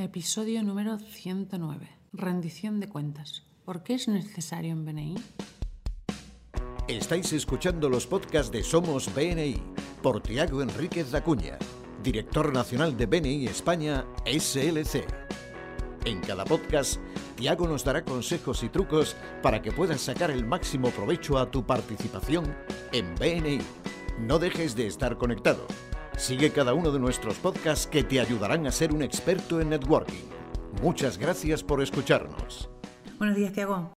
Episodio número 109. Rendición de cuentas. ¿Por qué es necesario en BNI? Estáis escuchando los podcasts de Somos BNI por Tiago Enríquez Acuña, director nacional de BNI España SLC. En cada podcast, Tiago nos dará consejos y trucos para que puedas sacar el máximo provecho a tu participación en BNI. No dejes de estar conectado. Sigue cada uno de nuestros podcasts que te ayudarán a ser un experto en networking. Muchas gracias por escucharnos. Buenos días, Tiago.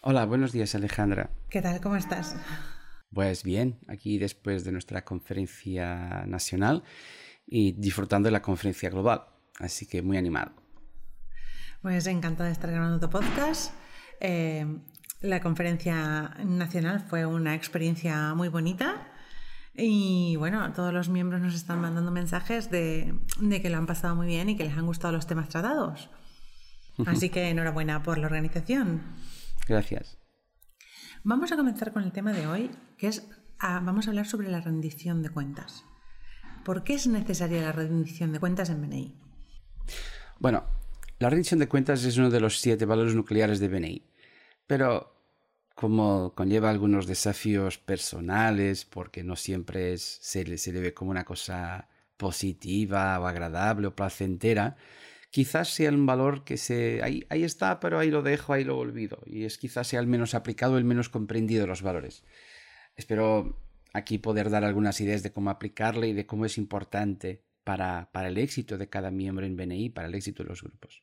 Hola, buenos días, Alejandra. ¿Qué tal? ¿Cómo estás? Pues bien, aquí después de nuestra conferencia nacional y disfrutando de la conferencia global. Así que muy animado. Pues encantada de estar grabando tu podcast. Eh, la conferencia nacional fue una experiencia muy bonita. Y bueno, todos los miembros nos están mandando mensajes de, que lo han pasado muy bien y que les han gustado los temas tratados. Así que enhorabuena por la organización. Gracias. Vamos a comenzar con el tema de hoy, que es, ah, vamos a hablar sobre la rendición de cuentas. ¿Por qué es necesaria la rendición de cuentas en BNI? Bueno, la rendición de cuentas es uno de los siete valores nucleares de BNI, pero como conlleva algunos desafíos personales, porque no siempre se, le, ve como una cosa positiva o agradable o placentera, quizás sea un valor que se ahí, ahí, está, pero ahí lo dejo, ahí lo olvido. Y es quizás sea el menos aplicado, el menos comprendido los valores. Espero aquí poder dar algunas ideas de cómo aplicarle y de cómo es importante para, para el éxito de cada miembro en BNI, para el éxito de los grupos.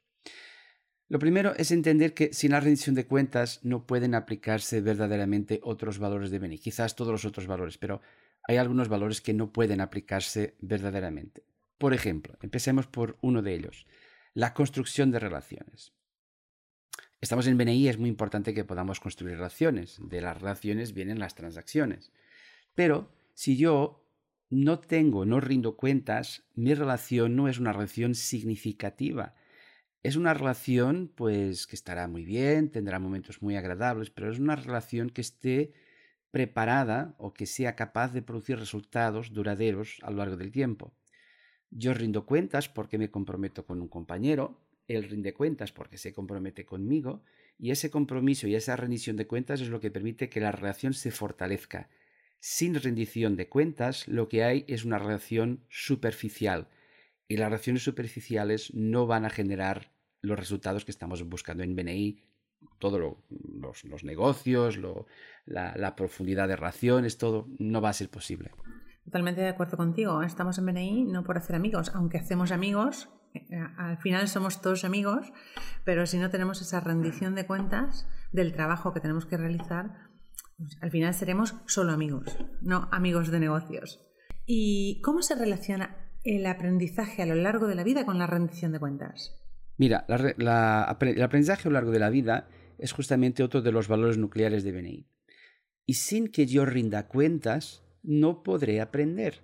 Lo primero es entender que sin la rendición de cuentas no pueden aplicarse verdaderamente otros valores de BNI, quizás todos los otros valores, pero hay algunos valores que no pueden aplicarse verdaderamente. Por ejemplo, empecemos por uno de ellos, la construcción de relaciones. Estamos en BNI, es muy importante que podamos construir relaciones. De las relaciones vienen las transacciones. Pero si yo no tengo, no rindo cuentas, mi relación no es una relación significativa es una relación, pues, que estará muy bien, tendrá momentos muy agradables, pero es una relación que esté preparada o que sea capaz de producir resultados duraderos a lo largo del tiempo. Yo rindo cuentas porque me comprometo con un compañero, él rinde cuentas porque se compromete conmigo, y ese compromiso y esa rendición de cuentas es lo que permite que la relación se fortalezca. Sin rendición de cuentas, lo que hay es una relación superficial, y las relaciones superficiales no van a generar los resultados que estamos buscando en BNI, todos los, negocios, la, profundidad de relaciones, todo no va a ser posible. Totalmente de acuerdo contigo. Estamos en BNI no por hacer amigos, aunque hacemos amigos, eh, al final somos todos amigos, pero si no tenemos esa rendición de cuentas del trabajo que tenemos que realizar, pues, al final seremos solo amigos, no amigos de negocios. ¿Y cómo se relaciona el aprendizaje a lo largo de la vida con la rendición de cuentas? Mira, el aprendizaje a lo largo de la vida es justamente otro de los valores nucleares de BNI. Y sin que yo rinda cuentas, no podré aprender.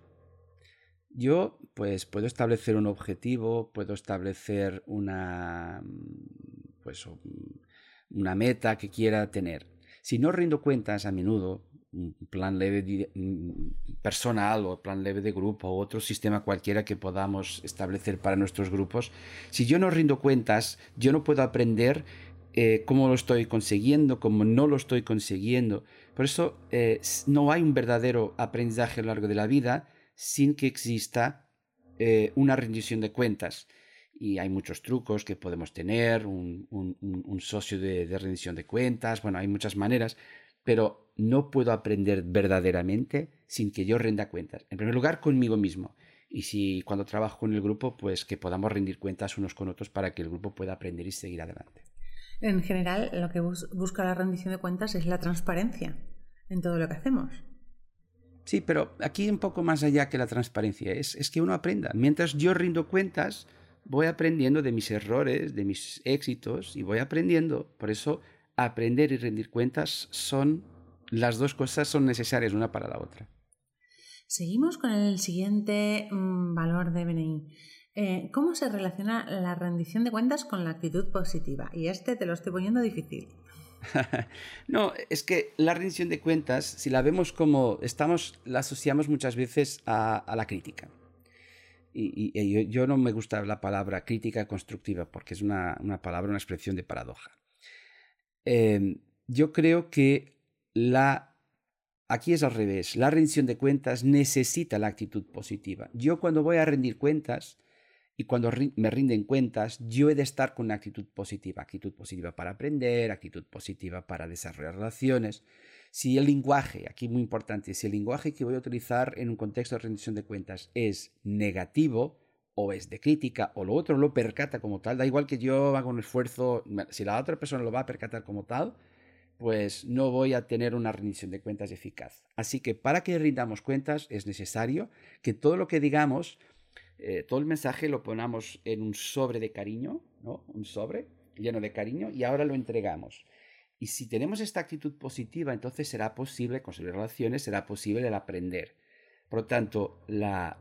Yo, pues, puedo establecer un objetivo, puedo establecer una, pues, una meta que quiera tener. Si no rindo cuentas a menudo, plan leve personal o plan leve de grupo o otro sistema cualquiera que podamos establecer para nuestros grupos, si yo no rindo cuentas, yo no puedo aprender eh, cómo lo estoy consiguiendo, cómo no lo estoy consiguiendo. Por eso eh, no hay un verdadero aprendizaje a lo largo de la vida sin que exista eh, una rendición de cuentas. Y hay muchos trucos que podemos tener, un, socio de, de rendición de cuentas, bueno, hay muchas maneras, pero no puedo aprender verdaderamente sin que yo renda cuentas. En primer lugar, conmigo mismo. Y si cuando trabajo con el grupo, pues que podamos rendir cuentas unos con otros para que el grupo pueda aprender y seguir adelante. En general, lo que busca la rendición de cuentas es la transparencia en todo lo que hacemos. Sí, pero aquí un poco más allá que la transparencia, es, es que uno aprenda. Mientras yo rindo cuentas, voy aprendiendo de mis errores, de mis éxitos y voy aprendiendo. Por eso aprender y rendir cuentas son, las dos cosas son necesarias una para la otra. Seguimos con el siguiente mm, valor de BNI. Eh, ¿Cómo se relaciona la rendición de cuentas con la actitud positiva? Y este te lo estoy poniendo difícil. no, es que la rendición de cuentas, si la vemos como estamos, la asociamos muchas veces a, a la crítica. y, yo, no me gusta la palabra crítica constructiva porque es una, palabra, una expresión de paradoja. Em, yo creo que la... Aquí es al revés. La rendición de cuentas necesita la actitud positiva. Yo cuando voy a rendir cuentas y cuando me rinden cuentas, yo he de estar con una actitud positiva. Actitud positiva para aprender, actitud positiva para desarrollar relaciones. Si el lenguaje, aquí muy importante, si el lenguaje que voy a utilizar en un contexto de rendición de cuentas es negativo o es de crítica o lo otro lo percata como tal, da igual que yo haga un esfuerzo, si la otra persona lo va a percatar como tal, pues no voy a tener una rendición de cuentas eficaz. Así que para que rindamos cuentas es necesario que todo lo que digamos, eh, todo el mensaje lo ponamos en un sobre de cariño, ¿no? Un sobre lleno de cariño y ahora lo entregamos. Y si tenemos esta actitud positiva, entonces será posible construir relaciones, será posible el aprender. Por lo tanto, la,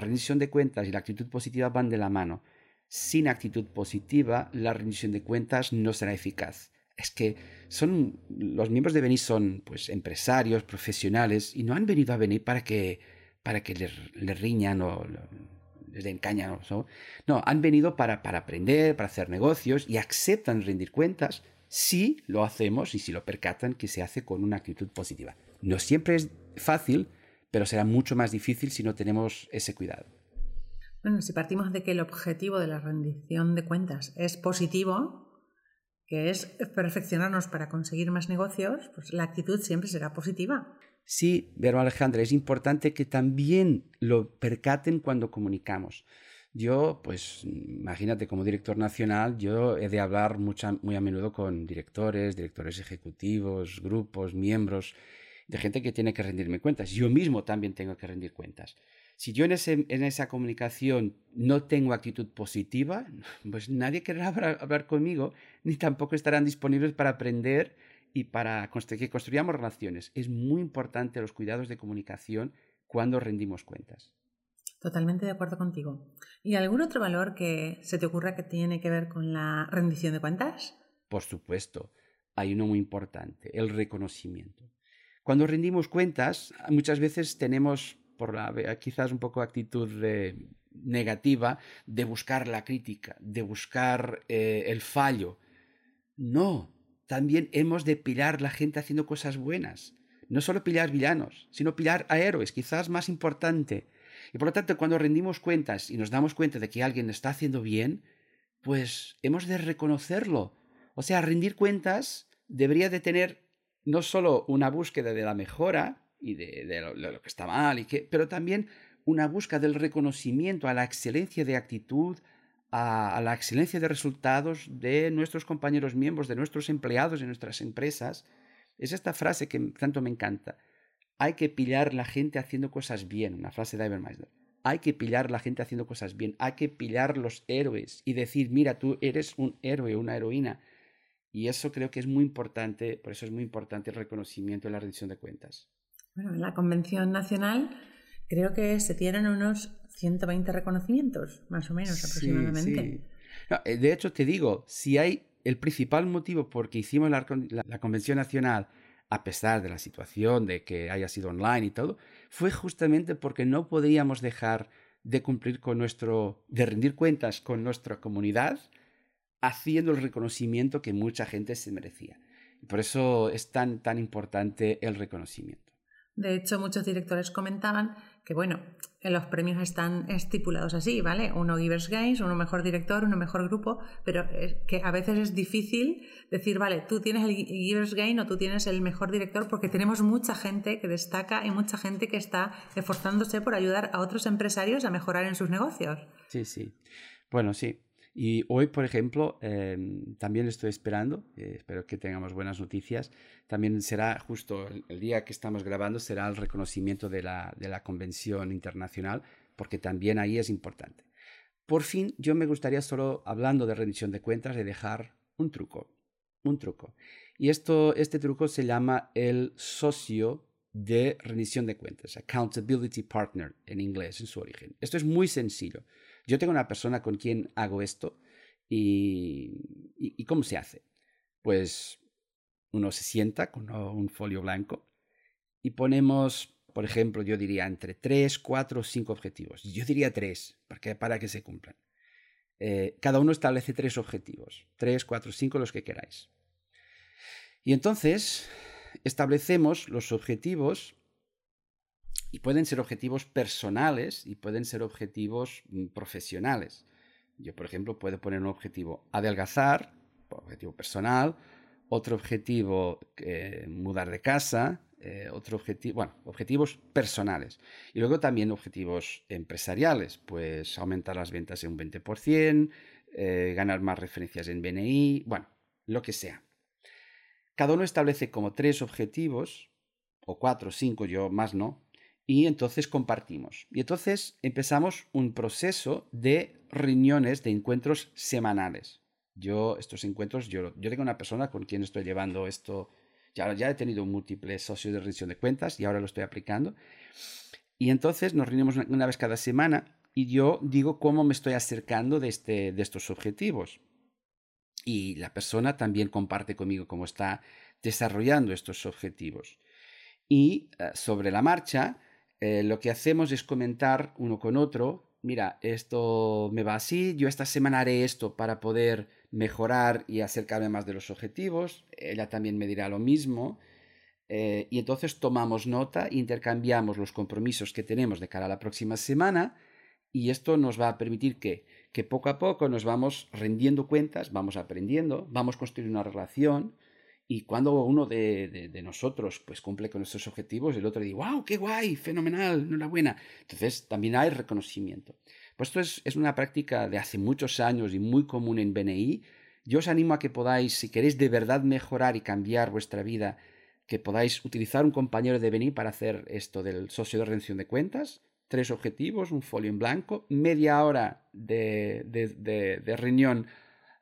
rendición de cuentas y la actitud positiva van de la mano. Sin actitud positiva, la rendición de cuentas no será eficaz. Es que son los miembros de Beni son pues empresarios, profesionales y no han venido a venir para que para que les, riñan o les den caña. ¿no? no, han venido para, para aprender, para hacer negocios y aceptan rendir cuentas si lo hacemos y si lo percatan que se hace con una actitud positiva. No siempre es fácil, pero será mucho más difícil si no tenemos ese cuidado. Bueno, si partimos de que el objetivo de la rendición de cuentas es positivo, que es perfeccionarnos para conseguir más negocios, pues la actitud siempre será positiva. Sí, pero Alejandra, es importante que también lo percaten cuando comunicamos. Yo, pues, imagínate, como director nacional, yo he de hablar muy a menudo con directores, directores ejecutivos, grupos, miembros, de gente que tiene que rendirme cuentas. Yo mismo también tengo que rendir cuentas. Si yo en, esa comunicación no tengo actitud positiva, pues nadie querrá hablar, conmigo, ni tampoco estarán disponibles para aprender y para que construyamos relaciones. Es muy importante los cuidados de comunicación cuando rendimos cuentas. Totalmente de acuerdo contigo. ¿Y algún otro valor que se te ocurra que tiene que ver con la rendición de cuentas? Por supuesto, hay uno muy importante, el reconocimiento. Cuando rendimos cuentas, muchas veces tenemos, por la quizás un poco actitud negativa, de buscar la crítica, de buscar eh, el fallo. No, también hemos de pillar la gente haciendo cosas buenas. No solo pillar villanos, sino pillar a héroes, quizás más importante y por lo tanto, cuando rendimos cuentas y nos damos cuenta de que alguien está haciendo bien, pues hemos de reconocerlo. O sea, rendir cuentas debería de tener no solo una búsqueda de la mejora y de, lo, que está mal, y que, pero también una búsqueda del reconocimiento a la excelencia de actitud, a, la excelencia de resultados de nuestros compañeros miembros, de nuestros empleados, de nuestras empresas. Es esta frase que tanto me encanta hay que pillar la gente haciendo cosas bien, una frase de Ivermeister. Hay que pillar la gente haciendo cosas bien, hay que pillar los héroes y decir, mira, tú eres un héroe, una heroína. Y eso creo que es muy importante, por eso es muy importante el reconocimiento de la rendición de cuentas. Bueno, en la Convención Nacional creo que se tienen unos 120 reconocimientos, más o menos aproximadamente. Eh, de hecho, te digo, si hay el principal motivo por que hicimos la Convención Nacional a pesar de la situación de que haya sido online y todo, fue justamente porque no podíamos dejar de cumplir con nuestro, de rendir cuentas con nuestra comunidad, haciendo el reconocimiento que mucha gente se merecía. Y por eso es tan, tan importante el reconocimiento. De hecho, muchos directores comentaban que, bueno, los premios están estipulados así, ¿vale? Uno Givers Games, uno mejor director, uno mejor grupo, pero que a veces es difícil decir, vale, tú tienes el Givers Game o tú tienes el mejor director porque tenemos mucha gente que destaca y mucha gente que está esforzándose por ayudar a otros empresarios a mejorar en sus negocios. Sí, sí. Bueno, sí. Y hoy, por ejemplo, em, también estoy esperando, eh, espero que tengamos buenas noticias, también será justo el, día que estamos grabando, será el reconocimiento de la, de la convención internacional, porque también ahí es importante. Por fin, yo me gustaría solo, hablando de rendición de cuentas, de dejar un truco, un truco. Y esto, este truco se llama el socio de rendición de cuentas, accountability partner en inglés, en su origen. Esto es muy sencillo. Yo tengo una persona con quien hago esto y, ¿cómo se hace? Pues uno se sienta con un folio blanco y ponemos por ejemplo, yo diría entre 3, 4 o 5 objetivos. Yo diría 3, porque, para que se cumplan. Eh, cada uno establece tres objetivos, 3, 4, 5, los que queráis. Y entonces establecemos los objetivos y pueden ser objetivos personales y pueden ser objetivos mm, profesionales. Yo, por ejemplo, puedo poner un objetivo adelgazar, objetivo personal, otro objetivo eh, mudar de casa, eh, otro objetivo, bueno, objetivos personales. Y luego también objetivos empresariales, pues aumentar las ventas en un 20%, eh, ganar más referencias en BNI, bueno, lo que sea. Cada uno establece como tres objetivos, o cuatro, cinco, yo más no, y entonces compartimos. Y entonces empezamos un proceso de reuniones, de encuentros semanales. Yo, estos encuentros, yo, yo tengo una persona con quien estoy llevando esto, ya, ya he tenido múltiples socios de rendición de cuentas y ahora lo estoy aplicando. Y entonces nos reunimos una, vez cada semana y yo digo cómo me estoy acercando de, este, de estos objetivos. Y la persona también comparte conmigo cómo está desarrollando estos objetivos. Y eh, sobre la marcha, eh, lo que hacemos es comentar uno con otro, mira, esto me va así, yo esta semana haré esto para poder mejorar y acercarme más de los objetivos, ella también me dirá lo mismo, eh, y entonces tomamos nota, intercambiamos los compromisos que tenemos de cara a la próxima semana, y esto nos va a permitir que, que poco a poco nos vamos rendiendo cuentas, vamos aprendiendo, vamos construyendo una relación, y cuando uno de, nosotros pues cumple con nuestros objetivos, el otro dice, wow, qué guay, fenomenal, enhorabuena. Entonces también hay reconocimiento. Pues esto es, es, una práctica de hace muchos años y muy común en BNI. Yo os animo a que podáis, si queréis de verdad mejorar y cambiar vuestra vida, que podáis utilizar un compañero de BNI para hacer esto del socio de rendición de cuentas. Tres objetivos, un folio en blanco, media hora de, de reunión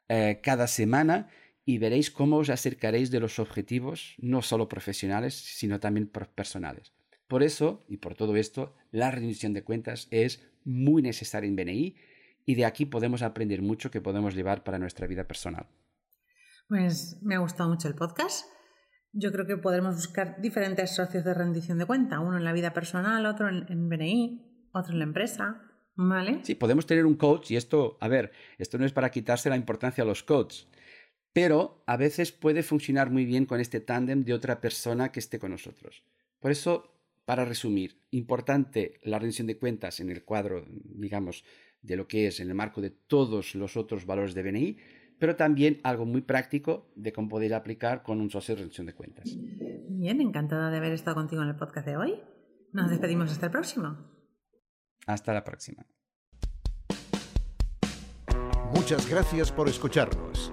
eh, cada semana y veréis cómo os acercaréis de los objetivos, no solo profesionales, sino también personales. Por eso, y por todo esto, la rendición de cuentas es muy necesaria en BNI y de aquí podemos aprender mucho que podemos llevar para nuestra vida personal. Pues me ha gustado mucho el podcast. Yo creo que podremos buscar diferentes socios de rendición de cuenta, uno en la vida personal, otro en, en BNI, otro en la empresa, ¿vale? Sí, podemos tener un coach y esto, a ver, esto no es para quitarse la importancia a los coaches pero a veces puede funcionar muy bien con este tándem de otra persona que esté con nosotros. Por eso, para resumir, importante la rendición de cuentas en el cuadro, digamos, de lo que es en el marco de todos los otros valores de BNI, pero también algo muy práctico de cómo poder aplicar con un socio de rendición de cuentas. Bien, encantada de haber estado contigo en el podcast de hoy. Nos despedimos hasta el próximo. Hasta la próxima. Muchas gracias por escucharnos.